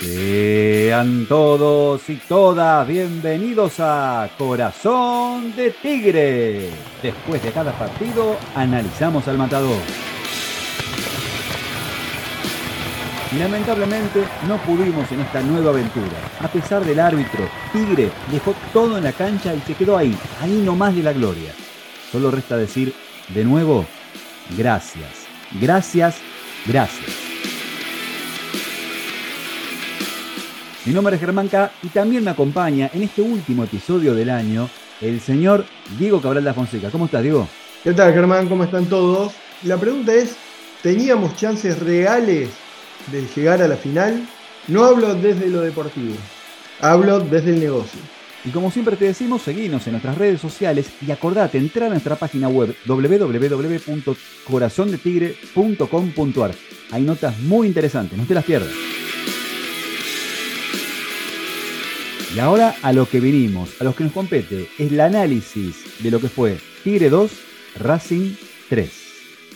Sean todos y todas bienvenidos a Corazón de Tigre. Después de cada partido, analizamos al matador. Lamentablemente no pudimos en esta nueva aventura. A pesar del árbitro, Tigre dejó todo en la cancha y se quedó ahí, ahí nomás de la gloria. Solo resta decir de nuevo, gracias, gracias, gracias. Mi nombre es Germán K y también me acompaña en este último episodio del año el señor Diego Cabral de Fonseca. ¿Cómo estás, Diego? ¿Qué tal, Germán? ¿Cómo están todos? La pregunta es, ¿teníamos chances reales de llegar a la final? No hablo desde lo deportivo, hablo desde el negocio. Y como siempre te decimos, seguinos en nuestras redes sociales y acordate, entrar a nuestra página web www.corazondetigre.com.ar. Hay notas muy interesantes, no te las pierdas. Y ahora a lo que vinimos, a lo que nos compete, es el análisis de lo que fue Tigre 2, Racing 3.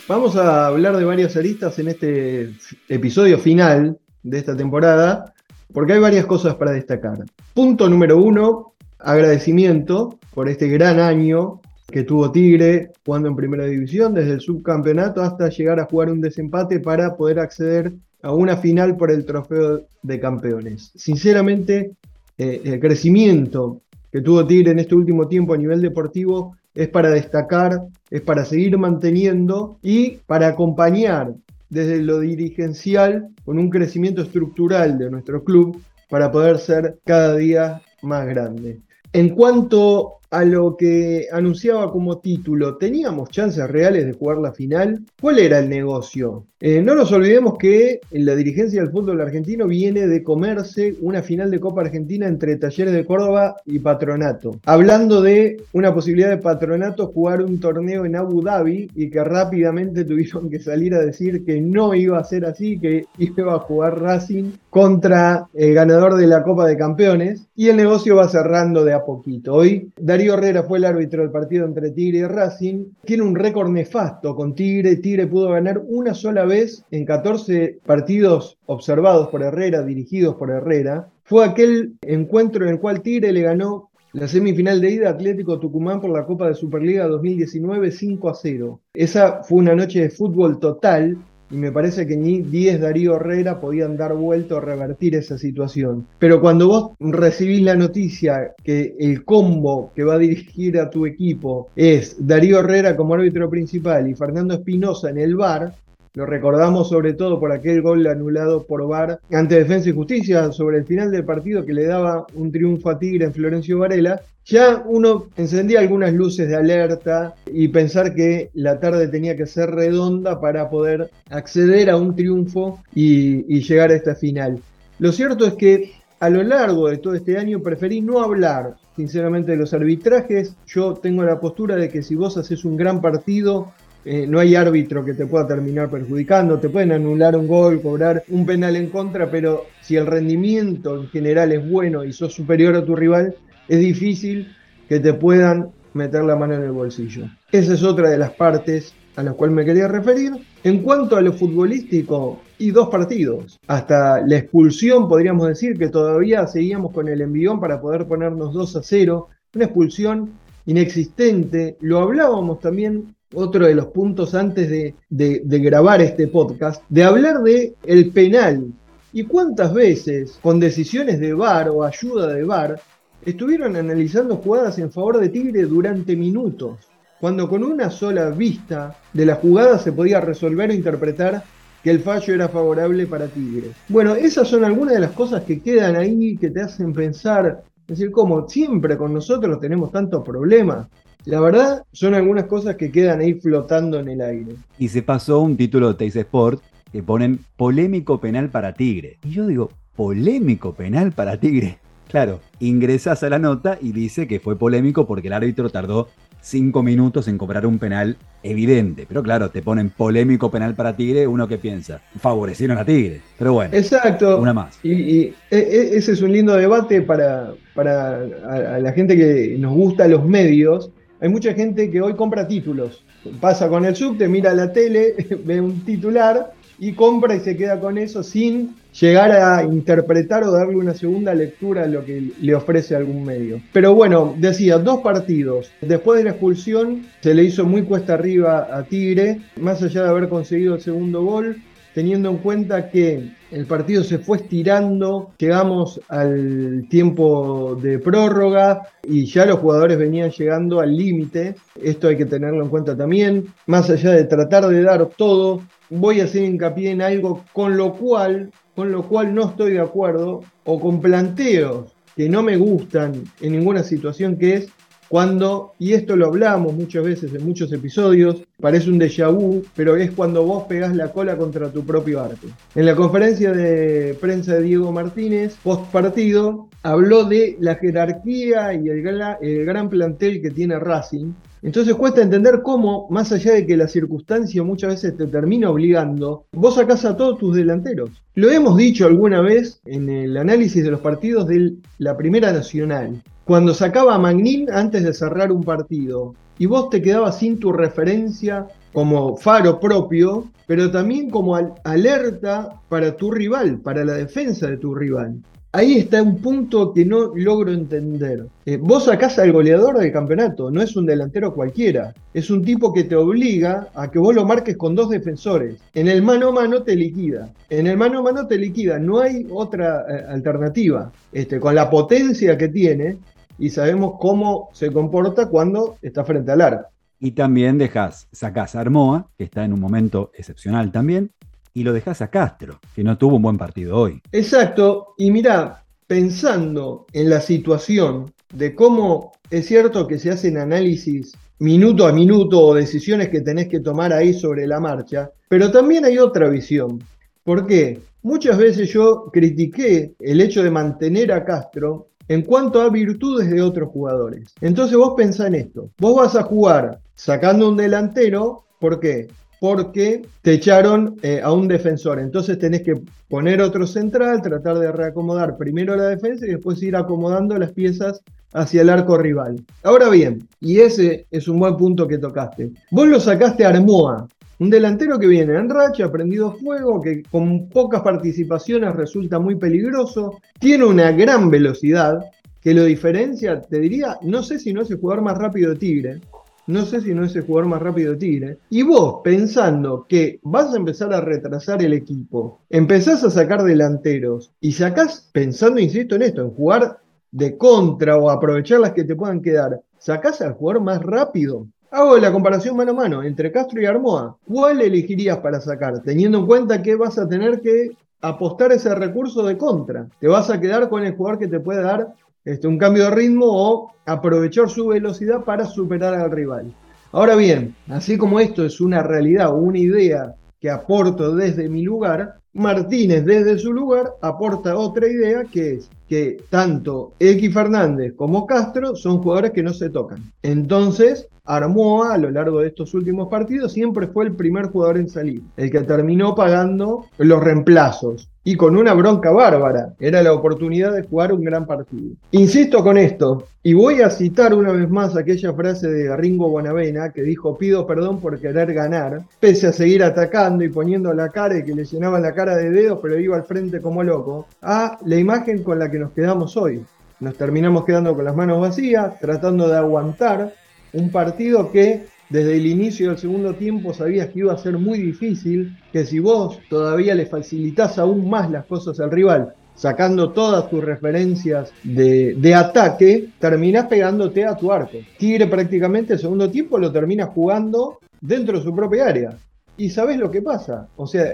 Vamos a hablar de varias aristas en este episodio final de esta temporada, porque hay varias cosas para destacar. Punto número uno, agradecimiento por este gran año que tuvo Tigre jugando en primera división, desde el subcampeonato hasta llegar a jugar un desempate para poder acceder a una final por el trofeo de campeones. Sinceramente, eh, el crecimiento que tuvo Tigre en este último tiempo a nivel deportivo es para destacar, es para seguir manteniendo y para acompañar desde lo dirigencial con un crecimiento estructural de nuestro club para poder ser cada día más grande. En cuanto a lo que anunciaba como título, ¿teníamos chances reales de jugar la final? ¿Cuál era el negocio? Eh, no nos olvidemos que la dirigencia del fútbol argentino viene de comerse una final de Copa Argentina entre Talleres de Córdoba y Patronato. Hablando de una posibilidad de Patronato jugar un torneo en Abu Dhabi y que rápidamente tuvieron que salir a decir que no iba a ser así, que iba a jugar Racing contra el ganador de la Copa de Campeones y el negocio va cerrando de a poquito. Hoy Darío Herrera fue el árbitro del partido entre Tigre y Racing. Tiene un récord nefasto con Tigre. Tigre pudo ganar una sola vez en 14 partidos observados por Herrera, dirigidos por Herrera. Fue aquel encuentro en el cual Tigre le ganó la semifinal de ida Atlético Tucumán por la Copa de Superliga 2019 5 a 0. Esa fue una noche de fútbol total y me parece que ni 10 Darío Herrera podían dar vuelta o revertir esa situación. Pero cuando vos recibís la noticia que el combo que va a dirigir a tu equipo es Darío Herrera como árbitro principal y Fernando Espinosa en el bar, lo recordamos sobre todo por aquel gol anulado por VAR ante Defensa y Justicia sobre el final del partido que le daba un triunfo a Tigre en Florencio Varela. Ya uno encendía algunas luces de alerta y pensar que la tarde tenía que ser redonda para poder acceder a un triunfo y, y llegar a esta final. Lo cierto es que a lo largo de todo este año preferí no hablar sinceramente de los arbitrajes. Yo tengo la postura de que si vos haces un gran partido eh, no hay árbitro que te pueda terminar perjudicando, te pueden anular un gol, cobrar un penal en contra, pero si el rendimiento en general es bueno y sos superior a tu rival, es difícil que te puedan meter la mano en el bolsillo. Esa es otra de las partes a las cuales me quería referir. En cuanto a lo futbolístico, y dos partidos. Hasta la expulsión, podríamos decir que todavía seguíamos con el envión para poder ponernos 2 a 0. Una expulsión inexistente. Lo hablábamos también otro de los puntos antes de, grabar este podcast, de hablar de el penal. ¿Y cuántas veces, con decisiones de VAR o ayuda de VAR, estuvieron analizando jugadas en favor de Tigre durante minutos? Cuando con una sola vista de la jugada se podía resolver o interpretar que el fallo era favorable para Tigre. Bueno, esas son algunas de las cosas que quedan ahí, que te hacen pensar, es decir, como siempre con nosotros tenemos tantos problemas, la verdad, son algunas cosas que quedan ahí flotando en el aire. Y se pasó un título de Teis Sport que ponen polémico penal para Tigre. Y yo digo, polémico penal para Tigre. Claro, ingresas a la nota y dice que fue polémico porque el árbitro tardó cinco minutos en cobrar un penal evidente. Pero claro, te ponen polémico penal para Tigre, uno que piensa, favorecieron a Tigre. Pero bueno, exacto. Una más. Y, e, e, ese es un lindo debate para, para a la gente que nos gusta los medios hay mucha gente que hoy compra títulos. Pasa con el subte, mira la tele, ve un titular y compra y se queda con eso sin llegar a interpretar o darle una segunda lectura a lo que le ofrece algún medio. Pero bueno, decía, dos partidos. Después de la expulsión se le hizo muy cuesta arriba a Tigre, más allá de haber conseguido el segundo gol, teniendo en cuenta que el partido se fue estirando, llegamos al tiempo de prórroga y ya los jugadores venían llegando al límite, esto hay que tenerlo en cuenta también, más allá de tratar de dar todo, voy a hacer hincapié en algo con lo cual, con lo cual no estoy de acuerdo o con planteos que no me gustan en ninguna situación que es cuando, y esto lo hablamos muchas veces en muchos episodios, parece un déjà vu, pero es cuando vos pegás la cola contra tu propio arte. En la conferencia de prensa de Diego Martínez, post partido, habló de la jerarquía y el, el gran plantel que tiene Racing, entonces cuesta entender cómo, más allá de que la circunstancia muchas veces te termina obligando, vos sacás a todos tus delanteros. Lo hemos dicho alguna vez en el análisis de los partidos de la Primera Nacional. Cuando sacaba a Magnin antes de cerrar un partido y vos te quedabas sin tu referencia como faro propio, pero también como alerta para tu rival, para la defensa de tu rival ahí está un punto que no logro entender. Eh, vos sacás al goleador del campeonato, no es un delantero cualquiera. Es un tipo que te obliga a que vos lo marques con dos defensores. En el mano a mano te liquida. En el mano a mano te liquida. No hay otra eh, alternativa. Este, con la potencia que tiene y sabemos cómo se comporta cuando está frente al arco. Y también dejas, sacás a Armoa, que está en un momento excepcional también, y lo dejas a Castro, que no tuvo un buen partido hoy. Exacto, y mira, pensando en la situación de cómo es cierto que se hacen análisis minuto a minuto o decisiones que tenés que tomar ahí sobre la marcha, pero también hay otra visión. ¿Por qué? Muchas veces yo critiqué el hecho de mantener a Castro en cuanto a virtudes de otros jugadores. Entonces vos pensá en esto. Vos vas a jugar sacando un delantero, ¿por qué? Porque te echaron eh, a un defensor. Entonces tenés que poner otro central, tratar de reacomodar primero la defensa y después ir acomodando las piezas hacia el arco rival. Ahora bien, y ese es un buen punto que tocaste, vos lo sacaste a Armoa, un delantero que viene en racha, prendido fuego, que con pocas participaciones resulta muy peligroso, tiene una gran velocidad, que lo diferencia, te diría, no sé si no es el jugador más rápido de Tigre, no sé si no es el jugador más rápido de Tigre. Y vos, pensando que vas a empezar a retrasar el equipo, empezás a sacar delanteros y sacás, pensando, insisto en esto, en jugar de contra o aprovechar las que te puedan quedar, sacás al jugador más rápido. Hago la comparación mano a mano entre Castro y Armoa. ¿Cuál elegirías para sacar? Teniendo en cuenta que vas a tener que apostar ese recurso de contra. Te vas a quedar con el jugador que te puede dar este, un cambio de ritmo o aprovechar su velocidad para superar al rival. Ahora bien, así como esto es una realidad o una idea que aporto desde mi lugar, Martínez desde su lugar aporta otra idea que es que tanto X Fernández como Castro son jugadores que no se tocan. Entonces, Armoa a lo largo de estos últimos partidos siempre fue el primer jugador en salir, el que terminó pagando los reemplazos y con una bronca bárbara. Era la oportunidad de jugar un gran partido. Insisto con esto, y voy a citar una vez más aquella frase de Ringo Bonavena que dijo pido perdón por querer ganar, pese a seguir atacando y poniendo la cara y que le llenaban la cara de dedos, pero iba al frente como loco, a la imagen con la que nos quedamos hoy. Nos terminamos quedando con las manos vacías, tratando de aguantar un partido que desde el inicio del segundo tiempo sabías que iba a ser muy difícil, que si vos todavía le facilitas aún más las cosas al rival, sacando todas tus referencias de, ataque, terminás pegándote a tu arco. Tigre prácticamente el segundo tiempo lo termina jugando dentro de su propia área. Y sabés lo que pasa. O sea,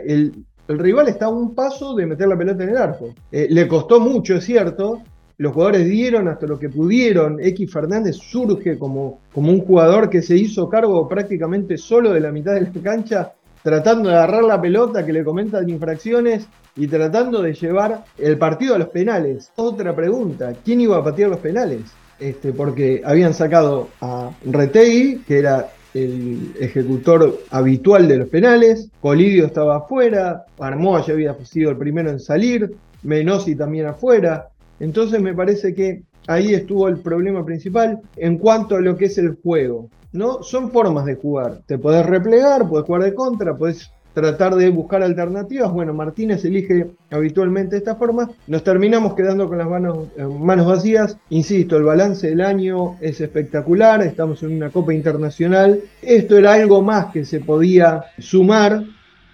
el, rival está a un paso de meter la pelota en el arco. Eh, le costó mucho, es cierto, los jugadores dieron hasta lo que pudieron. X Fernández surge como, como un jugador que se hizo cargo prácticamente solo de la mitad de la cancha, tratando de agarrar la pelota que le comentan infracciones y tratando de llevar el partido a los penales. Otra pregunta, ¿quién iba a patear los penales? Este, porque habían sacado a Retegui, que era el ejecutor habitual de los penales, Colidio estaba afuera, Armoa ya había sido el primero en salir, Menosi también afuera, entonces me parece que ahí estuvo el problema principal en cuanto a lo que es el juego. ¿no? Son formas de jugar. Te podés replegar, podés jugar de contra, podés tratar de buscar alternativas. Bueno, Martínez elige habitualmente esta forma. Nos terminamos quedando con las manos, eh, manos vacías. Insisto, el balance del año es espectacular. Estamos en una Copa Internacional. Esto era algo más que se podía sumar,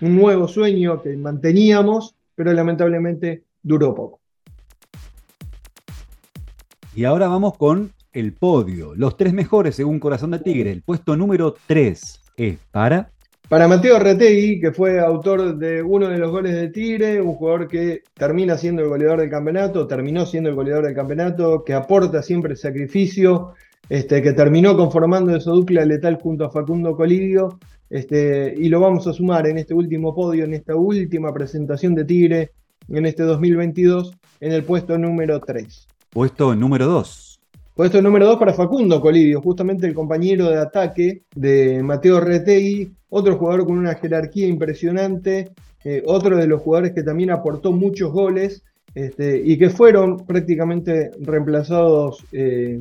un nuevo sueño que manteníamos, pero lamentablemente duró poco. Y ahora vamos con el podio. Los tres mejores según Corazón de Tigre. El puesto número 3 es para para Mateo Retegui, que fue autor de uno de los goles de Tigre, un jugador que termina siendo el goleador del campeonato, terminó siendo el goleador del campeonato, que aporta siempre sacrificio, este, que terminó conformando esa dupla letal junto a Facundo Colidio, este, y lo vamos a sumar en este último podio, en esta última presentación de Tigre en este 2022, en el puesto número 3. Puesto número 2. Puesto número 2 para Facundo Colidio, justamente el compañero de ataque de Mateo Retegui, otro jugador con una jerarquía impresionante, eh, otro de los jugadores que también aportó muchos goles este, y que fueron prácticamente reemplazados eh,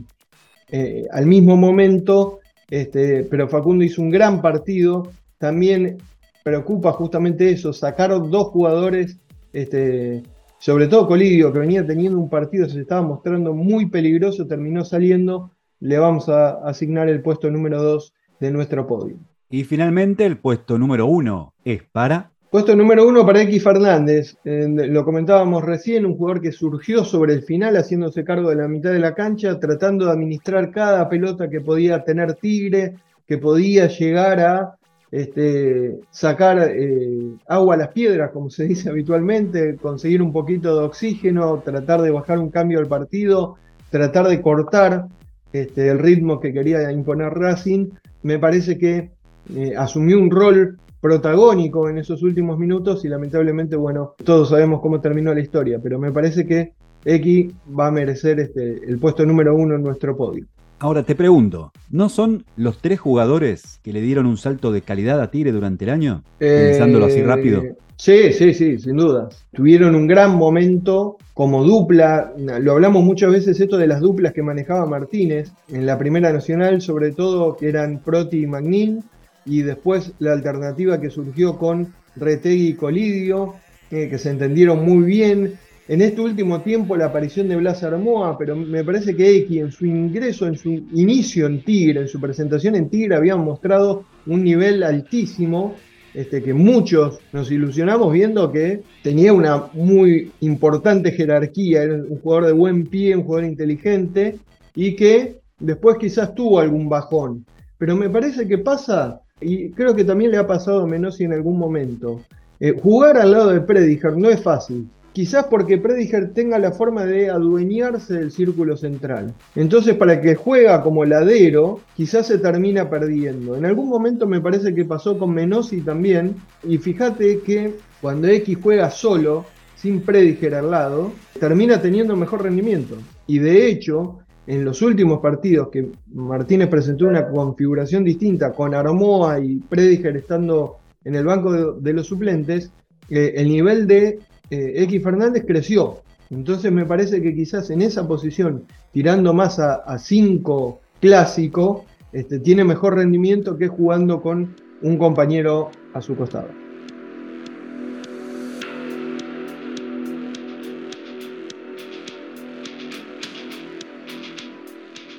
eh, al mismo momento, este, pero Facundo hizo un gran partido, también preocupa justamente eso, sacaron dos jugadores este, sobre todo Colidio, que venía teniendo un partido, se estaba mostrando muy peligroso, terminó saliendo, le vamos a asignar el puesto número 2 de nuestro podio. Y finalmente el puesto número 1 es para... Puesto número 1 para X Fernández, lo comentábamos recién, un jugador que surgió sobre el final haciéndose cargo de la mitad de la cancha, tratando de administrar cada pelota que podía tener Tigre, que podía llegar a este, sacar eh, agua a las piedras, como se dice habitualmente, conseguir un poquito de oxígeno, tratar de bajar un cambio al partido, tratar de cortar este, el ritmo que quería imponer Racing. Me parece que eh, asumió un rol protagónico en esos últimos minutos y lamentablemente, bueno, todos sabemos cómo terminó la historia, pero me parece que X va a merecer este, el puesto número uno en nuestro podio. Ahora te pregunto, ¿no son los tres jugadores que le dieron un salto de calidad a Tigre durante el año? Pensándolo así rápido. Eh, sí, sí, sí, sin duda. Tuvieron un gran momento como dupla. Lo hablamos muchas veces esto de las duplas que manejaba Martínez en la Primera Nacional, sobre todo que eran Proti y Magnin, y después la alternativa que surgió con Retegui y Colidio, eh, que se entendieron muy bien en este último tiempo la aparición de Blas Armoa, pero me parece que X en su ingreso, en su inicio en Tigre, en su presentación en Tigre, habían mostrado un nivel altísimo, este, que muchos nos ilusionamos viendo que tenía una muy importante jerarquía, era un jugador de buen pie, un jugador inteligente, y que después quizás tuvo algún bajón. Pero me parece que pasa, y creo que también le ha pasado a Menossi en algún momento, eh, jugar al lado de Prediger no es fácil. Quizás porque Prediger tenga la forma de adueñarse del círculo central. Entonces, para que juega como ladero, quizás se termina perdiendo. En algún momento me parece que pasó con Menossi también. Y fíjate que cuando X juega solo, sin Prediger al lado, termina teniendo mejor rendimiento. Y de hecho, en los últimos partidos que Martínez presentó una configuración distinta con Armoa y Prediger estando en el banco de, los suplentes, eh, el nivel de X Fernández creció. Entonces me parece que quizás en esa posición, tirando más a 5 clásico, este, tiene mejor rendimiento que jugando con un compañero a su costado.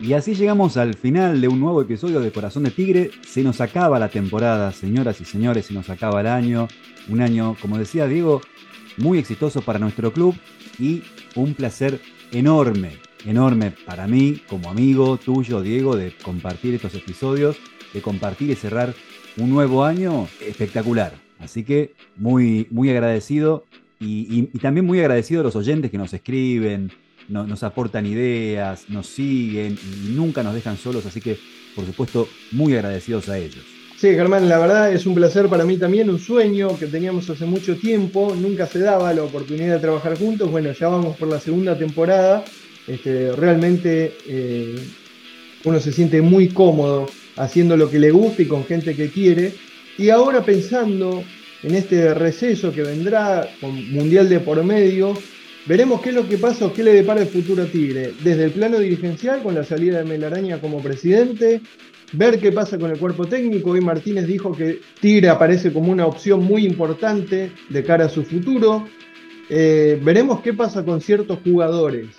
Y así llegamos al final de un nuevo episodio de Corazón de Tigre. Se nos acaba la temporada, señoras y señores, se nos acaba el año. Un año, como decía Diego, muy exitoso para nuestro club y un placer enorme, enorme para mí como amigo tuyo, Diego, de compartir estos episodios, de compartir y cerrar un nuevo año espectacular. Así que muy, muy agradecido y, también muy agradecido a los oyentes que nos escriben, nos aportan ideas, nos siguen y nunca nos dejan solos, así que por supuesto muy agradecidos a ellos. Sí, Germán, la verdad es un placer para mí también, un sueño que teníamos hace mucho tiempo, nunca se daba la oportunidad de trabajar juntos, bueno, ya vamos por la segunda temporada, este, realmente eh, uno se siente muy cómodo haciendo lo que le gusta y con gente que quiere, y ahora pensando en este receso que vendrá con Mundial de por medio, Veremos qué es lo que pasa o qué le depara el futuro a Tigre, desde el plano dirigencial con la salida de Melaraña como presidente, ver qué pasa con el cuerpo técnico. Hoy Martínez dijo que Tigre aparece como una opción muy importante de cara a su futuro. Eh, veremos qué pasa con ciertos jugadores.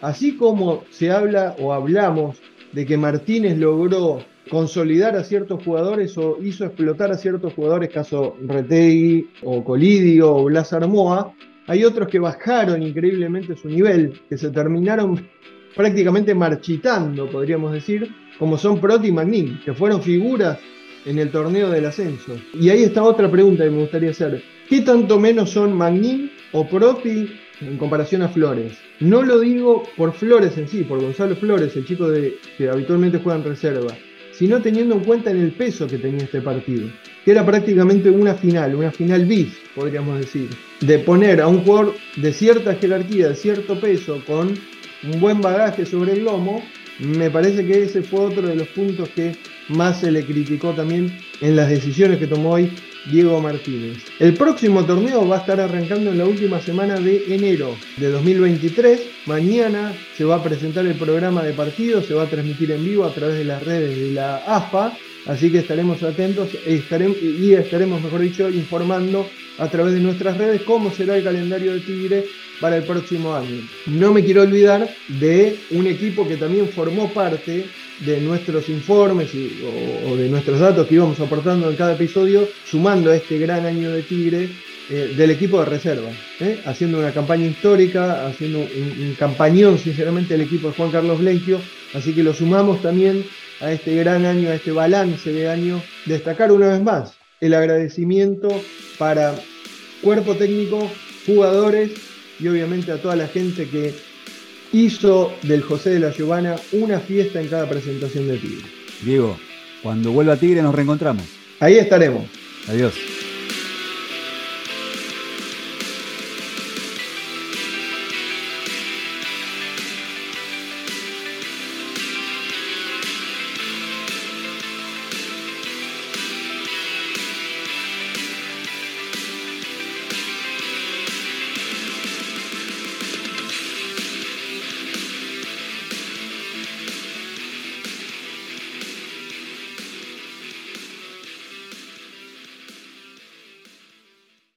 Así como se habla o hablamos de que Martínez logró consolidar a ciertos jugadores o hizo explotar a ciertos jugadores, caso Retegui o Colidio o Blas Armoa, hay otros que bajaron increíblemente su nivel, que se terminaron prácticamente marchitando, podríamos decir, como son Proti y Magnin, que fueron figuras en el torneo del ascenso. Y ahí está otra pregunta que me gustaría hacer. ¿Qué tanto menos son Magnin o Proti en comparación a Flores? No lo digo por Flores en sí, por Gonzalo Flores, el chico que habitualmente juega en reserva, sino teniendo en cuenta en el peso que tenía este partido, que era prácticamente una final, una final bis, podríamos decir, de poner a un jugador de cierta jerarquía, de cierto peso, con un buen bagaje sobre el lomo, me parece que ese fue otro de los puntos que más se le criticó también en las decisiones que tomó hoy Diego Martínez. El próximo torneo va a estar arrancando en la última semana de enero de 2023. Mañana se va a presentar el programa de partidos, se va a transmitir en vivo a través de las redes de la AFA. Así que estaremos atentos y estaremos, mejor dicho, informando a través de nuestras redes cómo será el calendario de Tigre para el próximo año. No me quiero olvidar de un equipo que también formó parte de nuestros informes o, de nuestros datos que íbamos aportando en cada episodio, sumando a este gran año de Tigre eh, del equipo de reserva, ¿eh? haciendo una campaña histórica, haciendo un, campañón, sinceramente, el equipo de Juan Carlos Lenkio, así que lo sumamos también a este gran año, a este balance de año, destacar una vez más el agradecimiento para cuerpo técnico, jugadores y obviamente a toda la gente que hizo del José de la Giovana una fiesta en cada presentación de Tigre. Diego, cuando vuelva Tigre nos reencontramos. Ahí estaremos. Adiós.